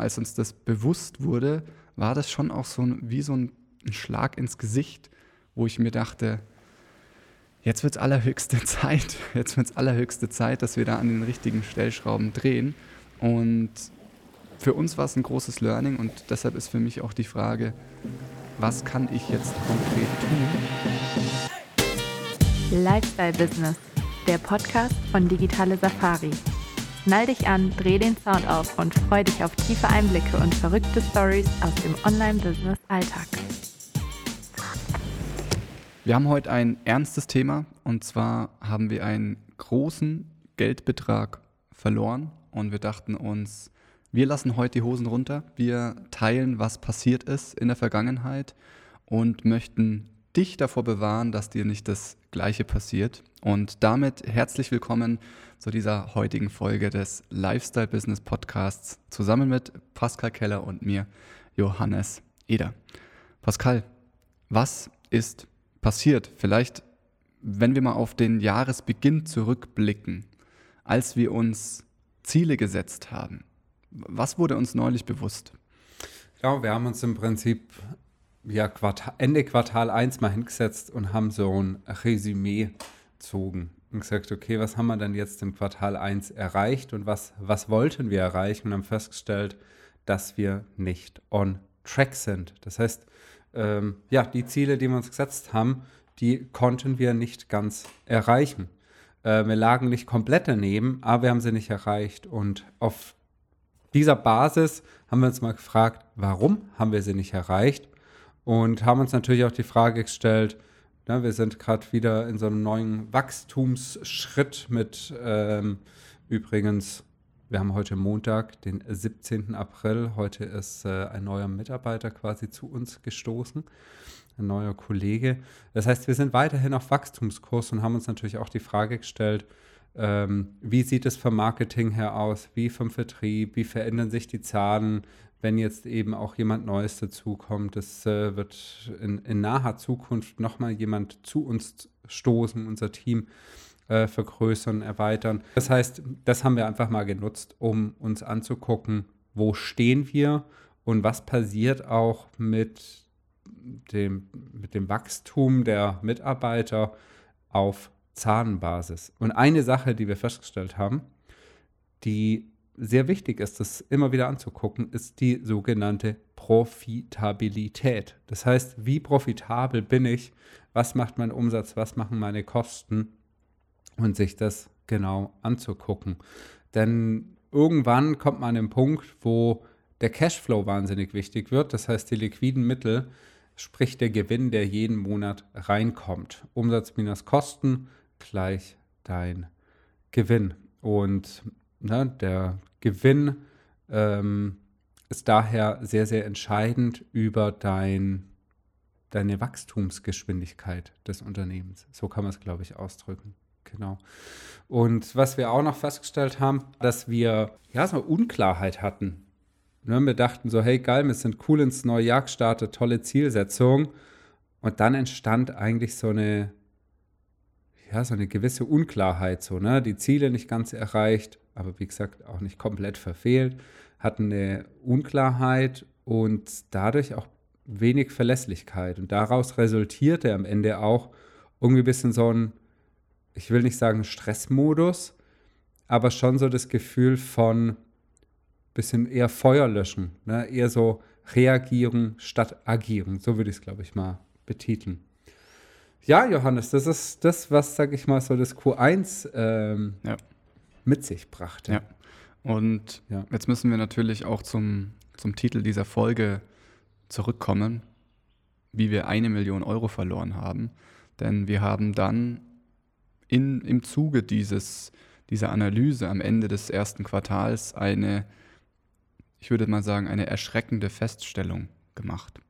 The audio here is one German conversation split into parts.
als uns das bewusst wurde, war das schon auch so ein, wie so ein, ein Schlag ins Gesicht, wo ich mir dachte, jetzt wird es allerhöchste Zeit, jetzt wird es allerhöchste Zeit, dass wir da an den richtigen Stellschrauben drehen. Und für uns war es ein großes Learning und deshalb ist für mich auch die Frage, was kann ich jetzt konkret tun? Lifestyle Business, der Podcast von Digitale Safari. Schnall dich an, dreh den Sound auf und freu dich auf tiefe Einblicke und verrückte Stories aus dem Online-Business-Alltag. Wir haben heute ein ernstes Thema und zwar haben wir einen großen Geldbetrag verloren und wir dachten uns, wir lassen heute die Hosen runter, wir teilen, was passiert ist in der Vergangenheit und möchten dich davor bewahren, dass dir nicht das Gleiche passiert. Und damit herzlich willkommen zu dieser heutigen Folge des Lifestyle Business Podcasts zusammen mit Pascal Keller und mir, Johannes Eder. Pascal, was ist passiert? Vielleicht, wenn wir mal auf den Jahresbeginn zurückblicken, als wir uns Ziele gesetzt haben. Was wurde uns neulich bewusst? Ja, wir haben uns im Prinzip ja, Quartal, Ende Quartal 1 mal hingesetzt und haben so ein Resümee gezogen und gesagt, okay, was haben wir denn jetzt im Quartal 1 erreicht und was, was wollten wir erreichen und haben festgestellt, dass wir nicht on track sind. Das heißt, ähm, ja, die Ziele, die wir uns gesetzt haben, die konnten wir nicht ganz erreichen. Äh, wir lagen nicht komplett daneben, aber wir haben sie nicht erreicht. Und auf dieser Basis haben wir uns mal gefragt, warum haben wir sie nicht erreicht? Und haben uns natürlich auch die Frage gestellt, ja, wir sind gerade wieder in so einem neuen Wachstumsschritt mit ähm, übrigens, wir haben heute Montag, den 17. April. Heute ist äh, ein neuer Mitarbeiter quasi zu uns gestoßen, ein neuer Kollege. Das heißt, wir sind weiterhin auf Wachstumskurs und haben uns natürlich auch die Frage gestellt, ähm, wie sieht es vom Marketing her aus, wie vom Vertrieb, wie verändern sich die Zahlen, wenn jetzt eben auch jemand Neues dazukommt. Es äh, wird in, in, naher Zukunft nochmal jemand zu uns stoßen, unser Team äh, vergrößern, erweitern. Das heißt, das haben wir einfach mal genutzt, um uns anzugucken, wo stehen wir und was passiert auch mit dem, mit dem Wachstum der Mitarbeiter auf Zahlenbasis. Und eine Sache, die wir festgestellt haben, die sehr wichtig ist, das immer wieder anzugucken, ist die sogenannte Profitabilität. Das heißt, wie profitabel bin ich? Was macht mein Umsatz? Was machen meine Kosten? Und sich das genau anzugucken. Denn irgendwann kommt man an den Punkt, wo der Cashflow wahnsinnig wichtig wird. Das heißt, die liquiden Mittel, sprich der Gewinn, der jeden Monat reinkommt. Umsatz minus Kosten gleich dein Gewinn. Und ne, der Gewinn ähm, ist daher sehr, sehr entscheidend über dein, deine Wachstumsgeschwindigkeit des Unternehmens. So kann man es, glaube ich, ausdrücken. Genau. Und was wir auch noch festgestellt haben, dass wir ja so Unklarheit hatten. Ne, wir dachten so, hey geil, wir sind cool ins neue Jahr gestartet, tolle Zielsetzung. Und dann entstand eigentlich so eine, ja, so eine gewisse Unklarheit, so, ne? Die Ziele nicht ganz erreicht, aber wie gesagt auch nicht komplett verfehlt, hatten eine Unklarheit und dadurch auch wenig Verlässlichkeit. Und daraus resultierte am Ende auch irgendwie ein bisschen so ein, ich will nicht sagen Stressmodus, aber schon so das Gefühl von bisschen eher Feuer löschen, ne? eher so reagieren statt agieren. So würde ich es, glaube ich, mal betiteln. Ja, Johannes, das ist das, was, sag ich mal, so das Q1 ähm, ja mit sich brachte. Ja. Und ja. jetzt müssen wir natürlich auch zum, zum Titel dieser Folge zurückkommen, wie wir eine Million Euro verloren haben. Denn wir haben dann in, im Zuge dieses, dieser Analyse am Ende des ersten Quartals eine, ich würde mal sagen, eine erschreckende Feststellung gemacht.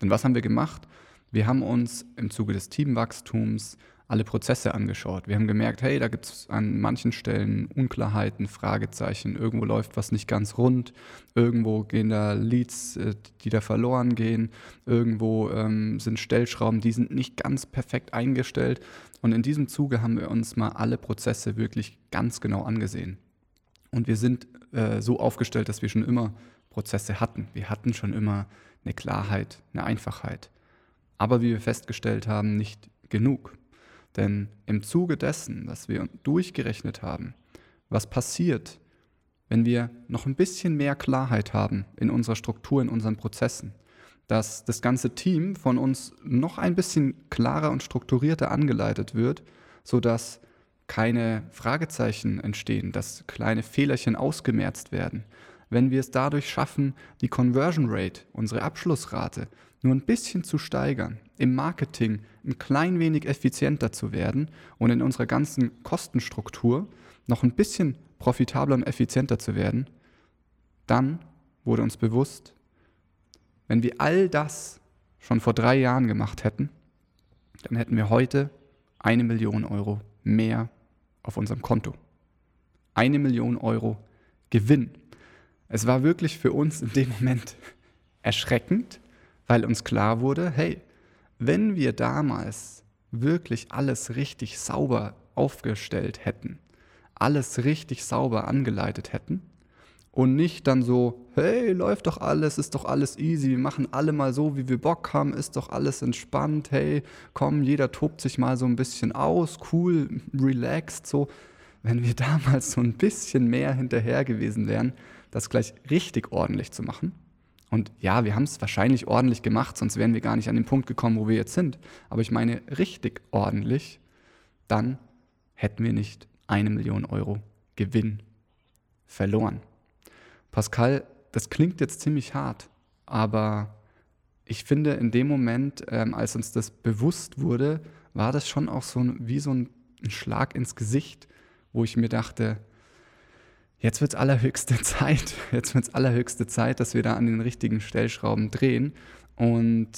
Denn was haben wir gemacht? Wir haben uns im Zuge des Teamwachstums alle Prozesse angeschaut. Wir haben gemerkt, hey, da gibt es an manchen Stellen Unklarheiten, Fragezeichen, irgendwo läuft was nicht ganz rund, irgendwo gehen da Leads, äh, die da verloren gehen, irgendwo ähm, sind Stellschrauben, die sind nicht ganz perfekt eingestellt. Und in diesem Zuge haben wir uns mal alle Prozesse wirklich ganz genau angesehen. Und wir sind äh, so aufgestellt, dass wir schon immer Prozesse hatten. Wir hatten schon immer eine Klarheit, eine Einfachheit. Aber wie wir festgestellt haben, nicht genug. Denn im Zuge dessen, dass wir durchgerechnet haben, was passiert, wenn wir noch ein bisschen mehr Klarheit haben in unserer Struktur, in unseren Prozessen, dass das ganze Team von uns noch ein bisschen klarer und strukturierter angeleitet wird, sodass keine Fragezeichen entstehen, dass kleine Fehlerchen ausgemerzt werden. Wenn wir es dadurch schaffen, die Conversion Rate, unsere Abschlussrate, nur ein bisschen zu steigern, im Marketing ein klein wenig effizienter zu werden und in unserer ganzen Kostenstruktur noch ein bisschen profitabler und effizienter zu werden, dann wurde uns bewusst, wenn wir all das schon vor drei Jahren gemacht hätten, dann hätten wir heute eine Million Euro mehr auf unserem Konto. Eine Million Euro Gewinn. Es war wirklich für uns in dem Moment erschreckend, weil uns klar wurde, hey, wenn wir damals wirklich alles richtig sauber aufgestellt hätten, alles richtig sauber angeleitet hätten und nicht dann so, hey, läuft doch alles, ist doch alles easy, wir machen alle mal so, wie wir Bock haben, ist doch alles entspannt, hey, komm, jeder tobt sich mal so ein bisschen aus, cool, relaxed, so. Wenn wir damals so ein bisschen mehr hinterher gewesen wären, das gleich richtig ordentlich zu machen. Und ja, wir haben es wahrscheinlich ordentlich gemacht, sonst wären wir gar nicht an den Punkt gekommen, wo wir jetzt sind. Aber ich meine richtig ordentlich, dann hätten wir nicht eine Million Euro Gewinn verloren. Pascal, das klingt jetzt ziemlich hart, aber ich finde, in dem Moment, ähm, als uns das bewusst wurde, war das schon auch so wie so ein, ein Schlag ins Gesicht, wo ich mir dachte, jetzt wird es allerhöchste Zeit, jetzt wird es allerhöchste Zeit, dass wir da an den richtigen Stellschrauben drehen. Und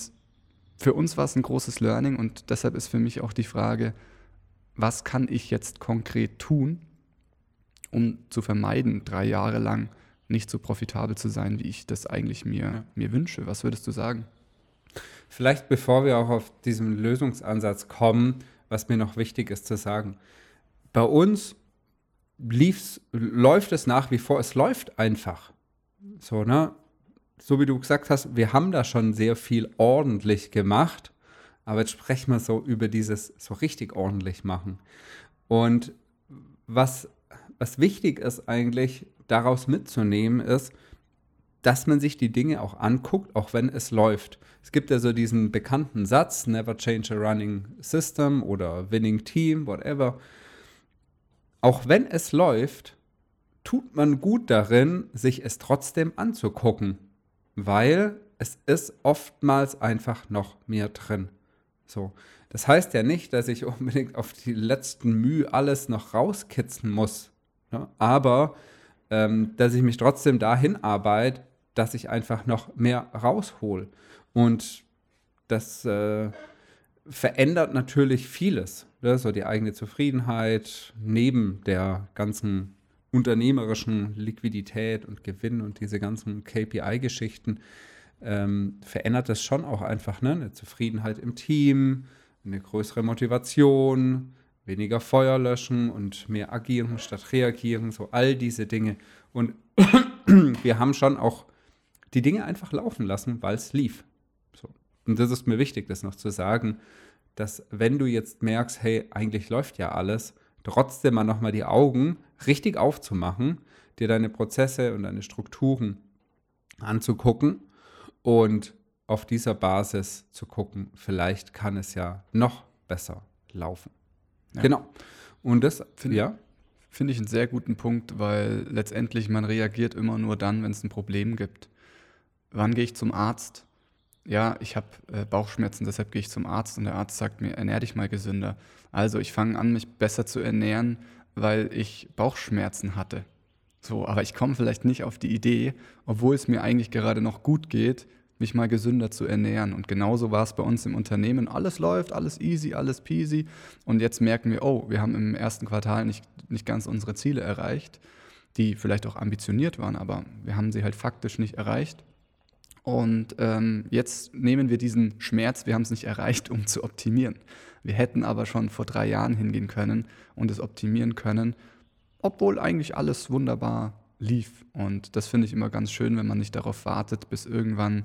für uns war es ein großes Learning und deshalb ist für mich auch die Frage, was kann ich jetzt konkret tun, um zu vermeiden, drei Jahre lang nicht so profitabel zu sein, wie ich das eigentlich mir, ja. mir wünsche. Was würdest du sagen? Vielleicht bevor wir auch auf diesen Lösungsansatz kommen, was mir noch wichtig ist zu sagen. Bei uns lief's, läuft es nach wie vor, es läuft einfach. So, ne? So wie du gesagt hast, wir haben da schon sehr viel ordentlich gemacht, aber jetzt sprechen wir so über dieses so richtig ordentlich machen. Und was, was wichtig ist eigentlich, daraus mitzunehmen, ist, dass man sich die Dinge auch anguckt, auch wenn es läuft. Es gibt ja so diesen bekannten Satz, never change a running system oder winning team, whatever. Auch wenn es läuft, tut man gut darin, sich es trotzdem anzugucken, weil es ist oftmals einfach noch mehr drin. So. Das heißt ja nicht, dass ich unbedingt auf die letzten Mühe alles noch rauskitzen muss, ne? aber ähm, dass ich mich trotzdem dahin arbeite, dass ich einfach noch mehr raushol. Und das äh, verändert natürlich vieles. Ne? So die eigene Zufriedenheit neben der ganzen unternehmerischen Liquidität und Gewinn und diese ganzen KPI-Geschichten ähm, verändert das schon auch einfach ne? eine Zufriedenheit im Team, eine größere Motivation, weniger Feuer löschen und mehr agieren statt reagieren, so all diese Dinge. Und wir haben schon auch die Dinge einfach laufen lassen, weil es lief. Und das ist mir wichtig, das noch zu sagen, dass wenn du jetzt merkst, hey, eigentlich läuft ja alles, trotzdem mal nochmal die Augen richtig aufzumachen, dir deine Prozesse und deine Strukturen anzugucken und auf dieser Basis zu gucken, vielleicht kann es ja noch besser laufen. Ja. Genau. Und das, finde ja. Finde ich einen sehr guten Punkt, weil letztendlich man reagiert immer nur dann, wenn es ein Problem gibt. Wann gehe ich zum Arzt? Ja, ich habe äh, Bauchschmerzen, deshalb gehe ich zum Arzt und der Arzt sagt mir, ernähr dich mal gesünder. Also ich fange an, mich besser zu ernähren, weil ich Bauchschmerzen hatte. So, aber ich komme vielleicht nicht auf die Idee, obwohl es mir eigentlich gerade noch gut geht, mich mal gesünder zu ernähren. Und genauso war es bei uns im Unternehmen. Alles läuft, alles easy, alles peasy. Und jetzt merken wir, oh, wir haben im ersten Quartal nicht, nicht ganz unsere Ziele erreicht, die vielleicht auch ambitioniert waren, aber wir haben sie halt faktisch nicht erreicht. Und ähm, jetzt nehmen wir diesen Schmerz, wir haben es nicht erreicht, um zu optimieren. Wir hätten aber schon vor drei Jahren hingehen können und es optimieren können, obwohl eigentlich alles wunderbar lief. Und das finde ich immer ganz schön, wenn man nicht darauf wartet, bis irgendwann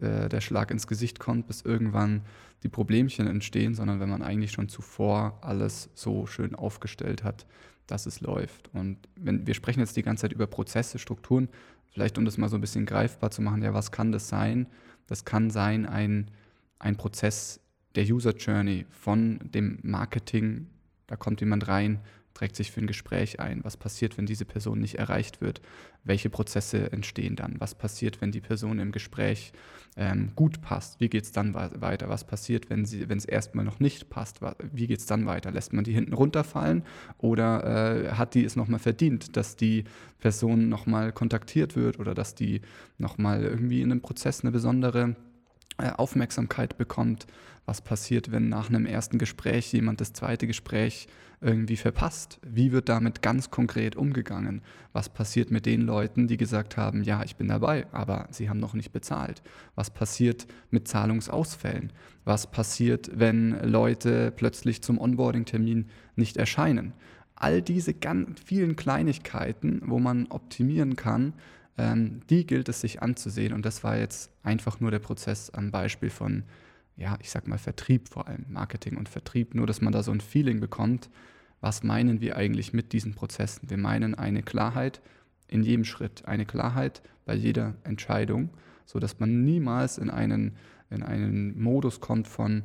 äh, der Schlag ins Gesicht kommt, bis irgendwann die Problemchen entstehen, sondern wenn man eigentlich schon zuvor alles so schön aufgestellt hat, dass es läuft. Und wenn wir sprechen jetzt die ganze Zeit über Prozesse, Strukturen, vielleicht um das mal so ein bisschen greifbar zu machen, ja, was kann das sein? Das kann sein ein, ein Prozess der User Journey von dem Marketing, da kommt jemand rein, trägt sich für ein Gespräch ein? Was passiert, wenn diese Person nicht erreicht wird? Welche Prozesse entstehen dann? Was passiert, wenn die Person im Gespräch ähm, gut passt? Wie geht es dann weiter? Was passiert, wenn es erstmal noch nicht passt? Wie geht es dann weiter? Lässt man die hinten runterfallen oder äh, hat die es nochmal verdient, dass die Person nochmal kontaktiert wird oder dass die nochmal irgendwie in einem Prozess eine besondere äh, Aufmerksamkeit bekommt, was passiert, wenn nach einem ersten Gespräch jemand das zweite Gespräch irgendwie verpasst, wie wird damit ganz konkret umgegangen, was passiert mit den Leuten, die gesagt haben, ja, ich bin dabei, aber sie haben noch nicht bezahlt, was passiert mit Zahlungsausfällen, was passiert, wenn Leute plötzlich zum Onboarding-Termin nicht erscheinen. All diese ganz vielen Kleinigkeiten, wo man optimieren kann, ähm, die gilt es sich anzusehen. Und das war jetzt einfach nur der Prozess am Beispiel von, ja, ich sag mal Vertrieb vor allem, Marketing und Vertrieb, nur dass man da so ein Feeling bekommt, was meinen wir eigentlich mit diesen Prozessen? Wir meinen eine Klarheit in jedem Schritt, eine Klarheit bei jeder Entscheidung, sodass man niemals in einen, in einen Modus kommt von,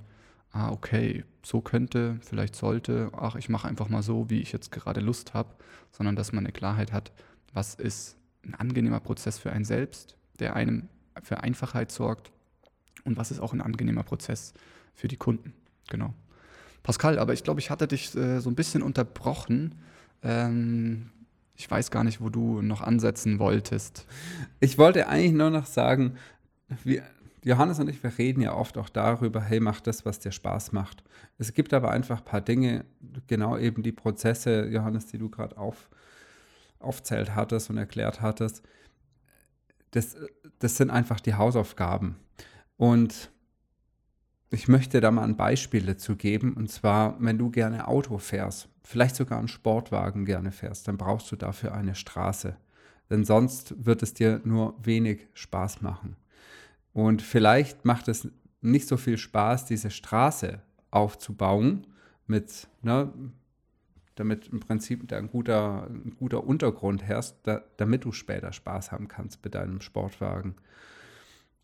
ah, okay, so könnte, vielleicht sollte, ach, ich mache einfach mal so, wie ich jetzt gerade Lust habe, sondern dass man eine Klarheit hat, was ist ein angenehmer Prozess für einen selbst, der einem für Einfachheit sorgt und was ist auch ein angenehmer Prozess für die Kunden. Genau. Pascal, aber ich glaube, ich hatte dich äh, so ein bisschen unterbrochen. Ähm, ich weiß gar nicht, wo du noch ansetzen wolltest. Ich wollte eigentlich nur noch sagen, wir, Johannes und ich, wir reden ja oft auch darüber, hey, mach das, was dir Spaß macht. Es gibt aber einfach ein paar Dinge, genau eben die Prozesse, Johannes, die du gerade auf, aufzählt hattest und erklärt hattest, das, das sind einfach die Hausaufgaben. Und ich möchte da mal ein Beispiel dazu geben. Und zwar, wenn du gerne Auto fährst, vielleicht sogar einen Sportwagen gerne fährst, dann brauchst du dafür eine Straße. Denn sonst wird es dir nur wenig Spaß machen. Und vielleicht macht es nicht so viel Spaß, diese Straße aufzubauen mit ne, damit im Prinzip da ein guter, ein guter Untergrund herrscht, da, damit du später Spaß haben kannst mit deinem Sportwagen.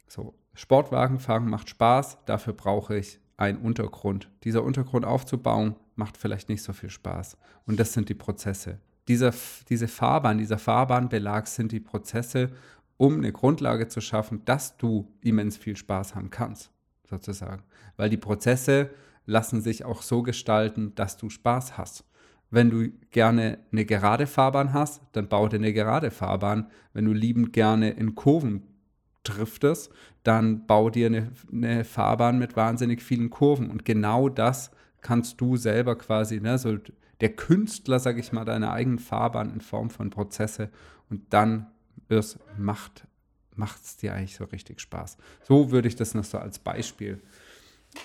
So, Sportwagenfahren macht Spaß, dafür brauche ich einen Untergrund. Dieser Untergrund aufzubauen, macht vielleicht nicht so viel Spaß. Und das sind die Prozesse. Dieser, diese Fahrbahn, dieser Fahrbahnbelag sind die Prozesse, um eine Grundlage zu schaffen, dass du immens viel Spaß haben kannst, sozusagen. Weil die Prozesse lassen sich auch so gestalten, dass du Spaß hast. Wenn du gerne eine gerade Fahrbahn hast, dann bau dir eine gerade Fahrbahn. Wenn du liebend gerne in Kurven driftest, dann bau dir eine, eine, Fahrbahn mit wahnsinnig vielen Kurven. Und genau das kannst du selber quasi, ne, so der Künstler, sag ich mal, deiner eigenen Fahrbahn in Form von Prozesse. Und dann es macht es dir eigentlich so richtig Spaß. So würde ich das noch so als Beispiel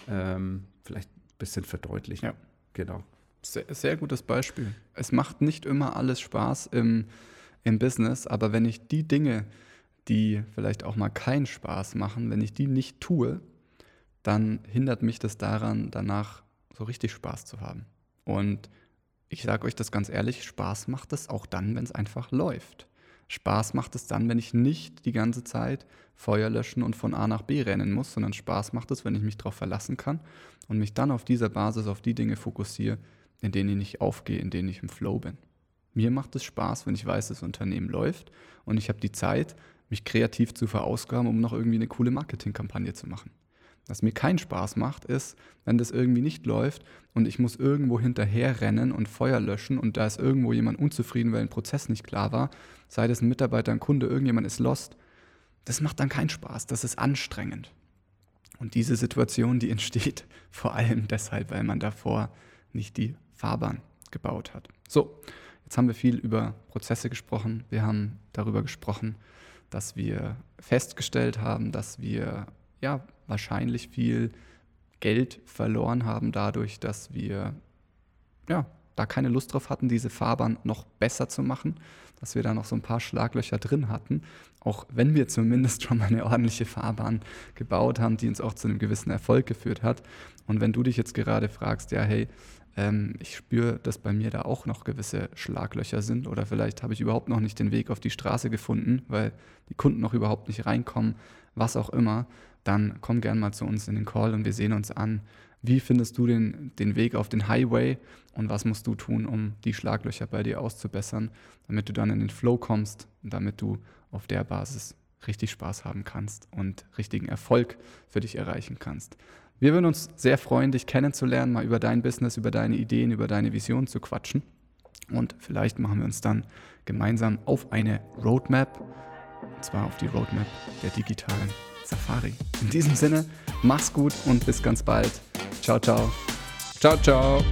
ähm, vielleicht ein bisschen verdeutlichen. Ja. Genau. Sehr, sehr gutes Beispiel. Es macht nicht immer alles Spaß im, im Business, aber wenn ich die Dinge, die vielleicht auch mal keinen Spaß machen, wenn ich die nicht tue, dann hindert mich das daran, danach so richtig Spaß zu haben. Und ich sage euch das ganz ehrlich, Spaß macht es auch dann, wenn es einfach läuft. Spaß macht es dann, wenn ich nicht die ganze Zeit Feuer löschen und von A nach B rennen muss, sondern Spaß macht es, wenn ich mich darauf verlassen kann und mich dann auf dieser Basis auf die Dinge fokussiere, in denen ich aufgehe, in denen ich im Flow bin. Mir macht es Spaß, wenn ich weiß, das Unternehmen läuft und ich habe die Zeit, mich kreativ zu verausgaben, um noch irgendwie eine coole Marketingkampagne zu machen. Was mir keinen Spaß macht, ist, wenn das irgendwie nicht läuft und ich muss irgendwo hinterher rennen und Feuer löschen und da ist irgendwo jemand unzufrieden, weil ein Prozess nicht klar war, sei das ein Mitarbeiter, ein Kunde, irgendjemand ist lost. Das macht dann keinen Spaß, das ist anstrengend. Und diese Situation, die entsteht vor allem deshalb, weil man davor nicht die Fahrbahn gebaut hat. So, jetzt haben wir viel über Prozesse gesprochen. Wir haben darüber gesprochen, dass wir festgestellt haben, dass wir ja wahrscheinlich viel Geld verloren haben dadurch, dass wir ja da keine Lust drauf hatten, diese Fahrbahn noch besser zu machen, dass wir da noch so ein paar Schlaglöcher drin hatten, auch wenn wir zumindest schon mal eine ordentliche Fahrbahn gebaut haben, die uns auch zu einem gewissen Erfolg geführt hat. Und wenn du dich jetzt gerade fragst, ja, hey, ähm, ich spüre, dass bei mir da auch noch gewisse Schlaglöcher sind oder vielleicht habe ich überhaupt noch nicht den Weg auf die Straße gefunden, weil die Kunden noch überhaupt nicht reinkommen, was auch immer, dann komm gern mal zu uns in den Call und wir sehen uns an, wie findest du den, den Weg auf den Highway und was musst du tun, um die Schlaglöcher bei dir auszubessern, damit du dann in den Flow kommst und damit du auf der Basis richtig Spaß haben kannst und richtigen Erfolg für dich erreichen kannst. Wir würden uns sehr freuen, dich kennenzulernen, mal über dein Business, über deine Ideen, über deine Vision zu quatschen. Und vielleicht machen wir uns dann gemeinsam auf eine Roadmap, und zwar auf die Roadmap der digitalen Safari. In diesem Sinne, mach's gut und bis ganz bald. Ciao, ciao. Ciao, ciao.